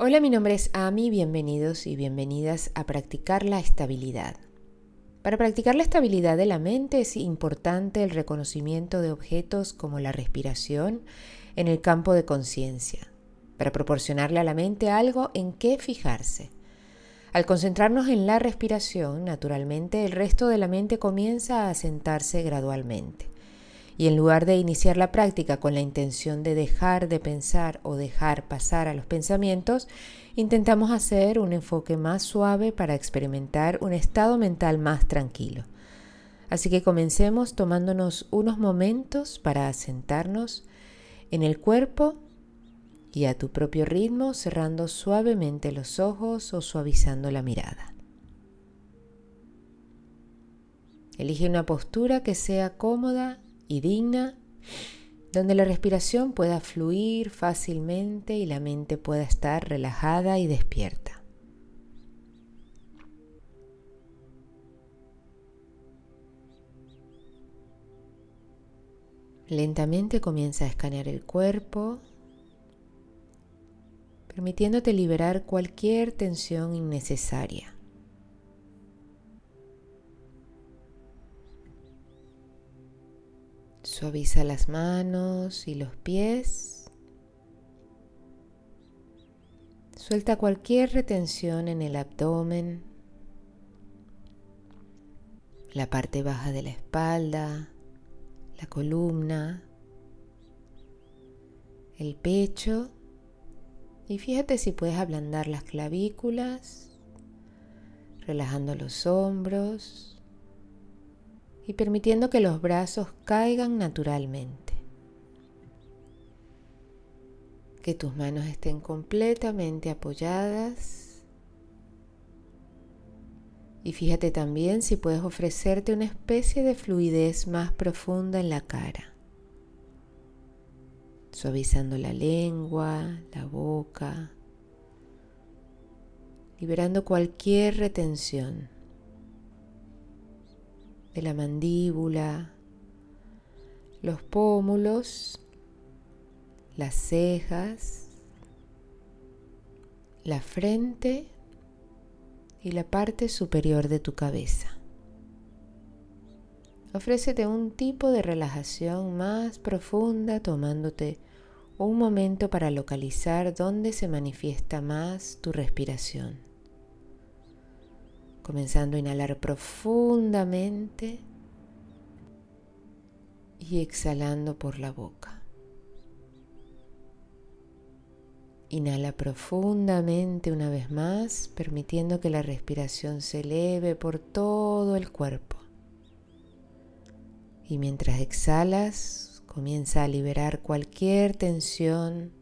Hola, mi nombre es Ami, bienvenidos y bienvenidas a practicar la estabilidad. Para practicar la estabilidad de la mente es importante el reconocimiento de objetos como la respiración en el campo de conciencia, para proporcionarle a la mente algo en qué fijarse. Al concentrarnos en la respiración, naturalmente el resto de la mente comienza a asentarse gradualmente y en lugar de iniciar la práctica con la intención de dejar de pensar o dejar pasar a los pensamientos, intentamos hacer un enfoque más suave para experimentar un estado mental más tranquilo. Así que comencemos tomándonos unos momentos para asentarnos en el cuerpo y a tu propio ritmo cerrando suavemente los ojos o suavizando la mirada. Elige una postura que sea cómoda y digna, donde la respiración pueda fluir fácilmente y la mente pueda estar relajada y despierta. Lentamente comienza a escanear el cuerpo, permitiéndote liberar cualquier tensión innecesaria. Suaviza las manos y los pies. Suelta cualquier retención en el abdomen, la parte baja de la espalda, la columna, el pecho. Y fíjate si puedes ablandar las clavículas, relajando los hombros y permitiendo que los brazos caigan naturalmente. Que tus manos estén completamente apoyadas. Y fíjate también si puedes ofrecerte una especie de fluidez más profunda en la cara. Suavizando la lengua, la boca, liberando cualquier retención la mandíbula, los pómulos, las cejas, la frente y la parte superior de tu cabeza. Ofrécete un tipo de relajación más profunda tomándote un momento para localizar dónde se manifiesta más tu respiración comenzando a inhalar profundamente y exhalando por la boca. Inhala profundamente una vez más, permitiendo que la respiración se eleve por todo el cuerpo. Y mientras exhalas, comienza a liberar cualquier tensión,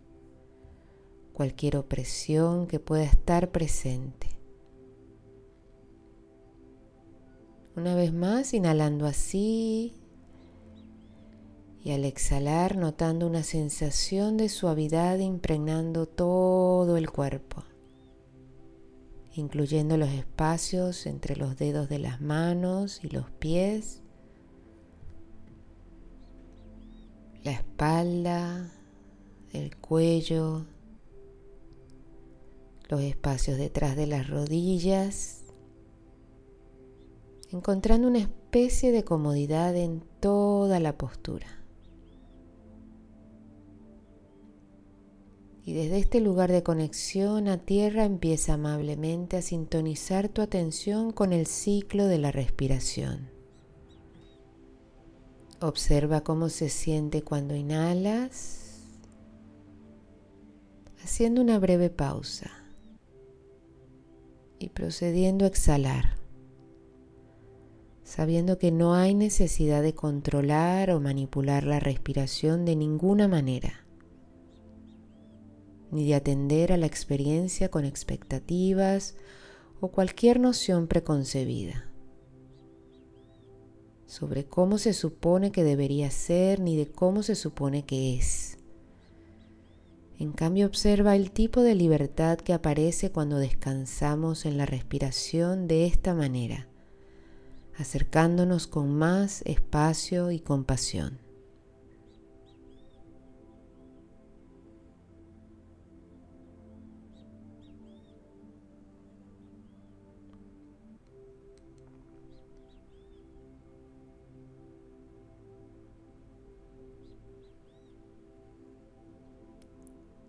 cualquier opresión que pueda estar presente. Una vez más, inhalando así y al exhalar notando una sensación de suavidad impregnando todo el cuerpo, incluyendo los espacios entre los dedos de las manos y los pies, la espalda, el cuello, los espacios detrás de las rodillas encontrando una especie de comodidad en toda la postura. Y desde este lugar de conexión a tierra empieza amablemente a sintonizar tu atención con el ciclo de la respiración. Observa cómo se siente cuando inhalas, haciendo una breve pausa y procediendo a exhalar sabiendo que no hay necesidad de controlar o manipular la respiración de ninguna manera, ni de atender a la experiencia con expectativas o cualquier noción preconcebida sobre cómo se supone que debería ser ni de cómo se supone que es. En cambio, observa el tipo de libertad que aparece cuando descansamos en la respiración de esta manera acercándonos con más espacio y compasión.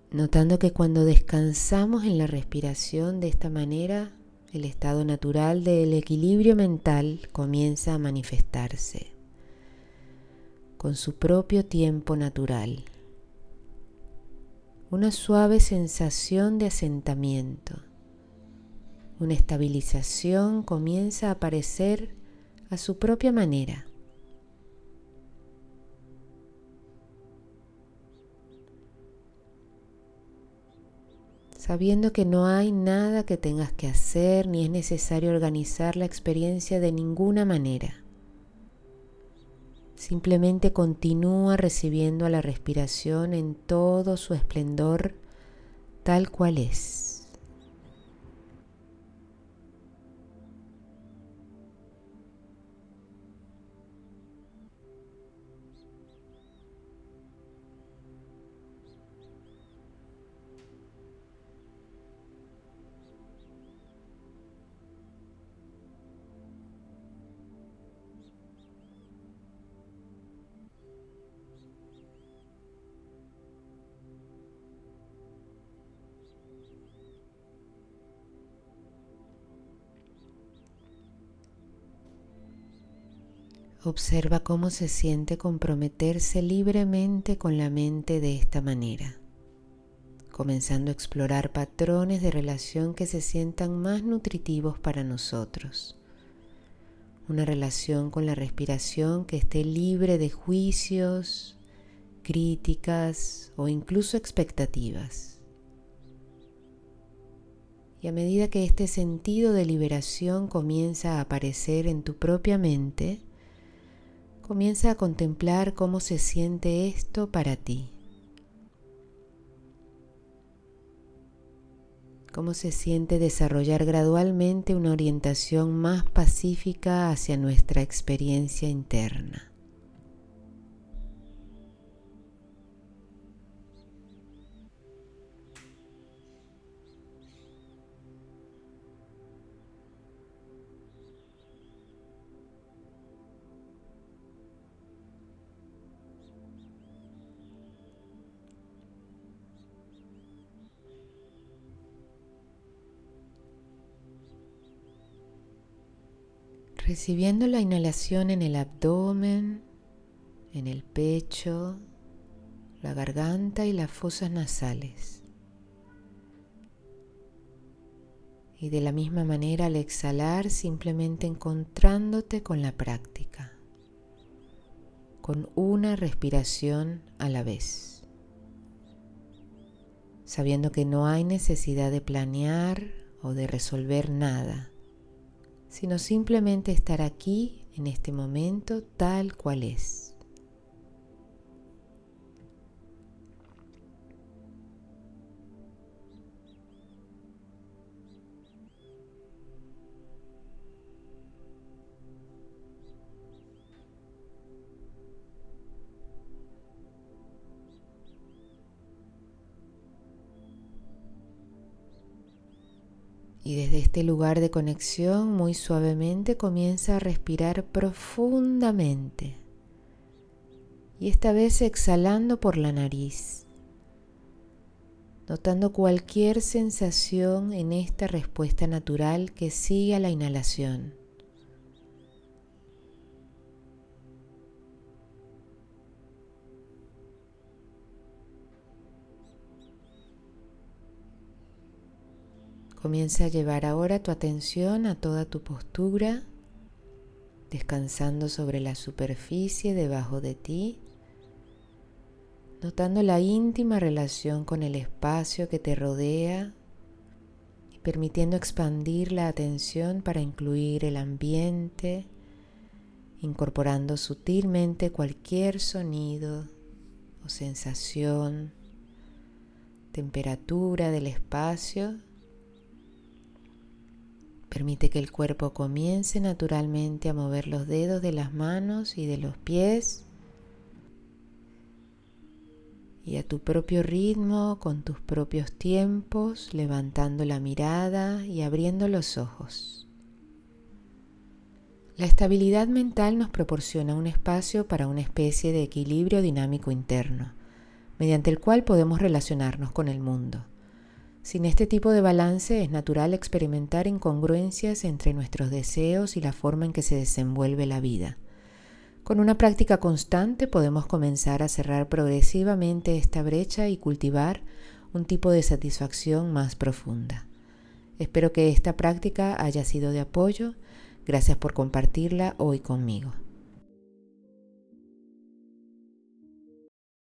Notando que cuando descansamos en la respiración de esta manera, el estado natural del equilibrio mental comienza a manifestarse con su propio tiempo natural. Una suave sensación de asentamiento, una estabilización comienza a aparecer a su propia manera. Sabiendo que no hay nada que tengas que hacer ni es necesario organizar la experiencia de ninguna manera. Simplemente continúa recibiendo a la respiración en todo su esplendor tal cual es. Observa cómo se siente comprometerse libremente con la mente de esta manera, comenzando a explorar patrones de relación que se sientan más nutritivos para nosotros. Una relación con la respiración que esté libre de juicios, críticas o incluso expectativas. Y a medida que este sentido de liberación comienza a aparecer en tu propia mente, Comienza a contemplar cómo se siente esto para ti. Cómo se siente desarrollar gradualmente una orientación más pacífica hacia nuestra experiencia interna. Recibiendo la inhalación en el abdomen, en el pecho, la garganta y las fosas nasales. Y de la misma manera al exhalar simplemente encontrándote con la práctica, con una respiración a la vez, sabiendo que no hay necesidad de planear o de resolver nada sino simplemente estar aquí en este momento tal cual es. Y desde este lugar de conexión muy suavemente comienza a respirar profundamente. Y esta vez exhalando por la nariz, notando cualquier sensación en esta respuesta natural que sigue a la inhalación. Comienza a llevar ahora tu atención a toda tu postura, descansando sobre la superficie debajo de ti, notando la íntima relación con el espacio que te rodea y permitiendo expandir la atención para incluir el ambiente, incorporando sutilmente cualquier sonido o sensación, temperatura del espacio Permite que el cuerpo comience naturalmente a mover los dedos de las manos y de los pies y a tu propio ritmo, con tus propios tiempos, levantando la mirada y abriendo los ojos. La estabilidad mental nos proporciona un espacio para una especie de equilibrio dinámico interno, mediante el cual podemos relacionarnos con el mundo. Sin este tipo de balance es natural experimentar incongruencias entre nuestros deseos y la forma en que se desenvuelve la vida. Con una práctica constante podemos comenzar a cerrar progresivamente esta brecha y cultivar un tipo de satisfacción más profunda. Espero que esta práctica haya sido de apoyo. Gracias por compartirla hoy conmigo.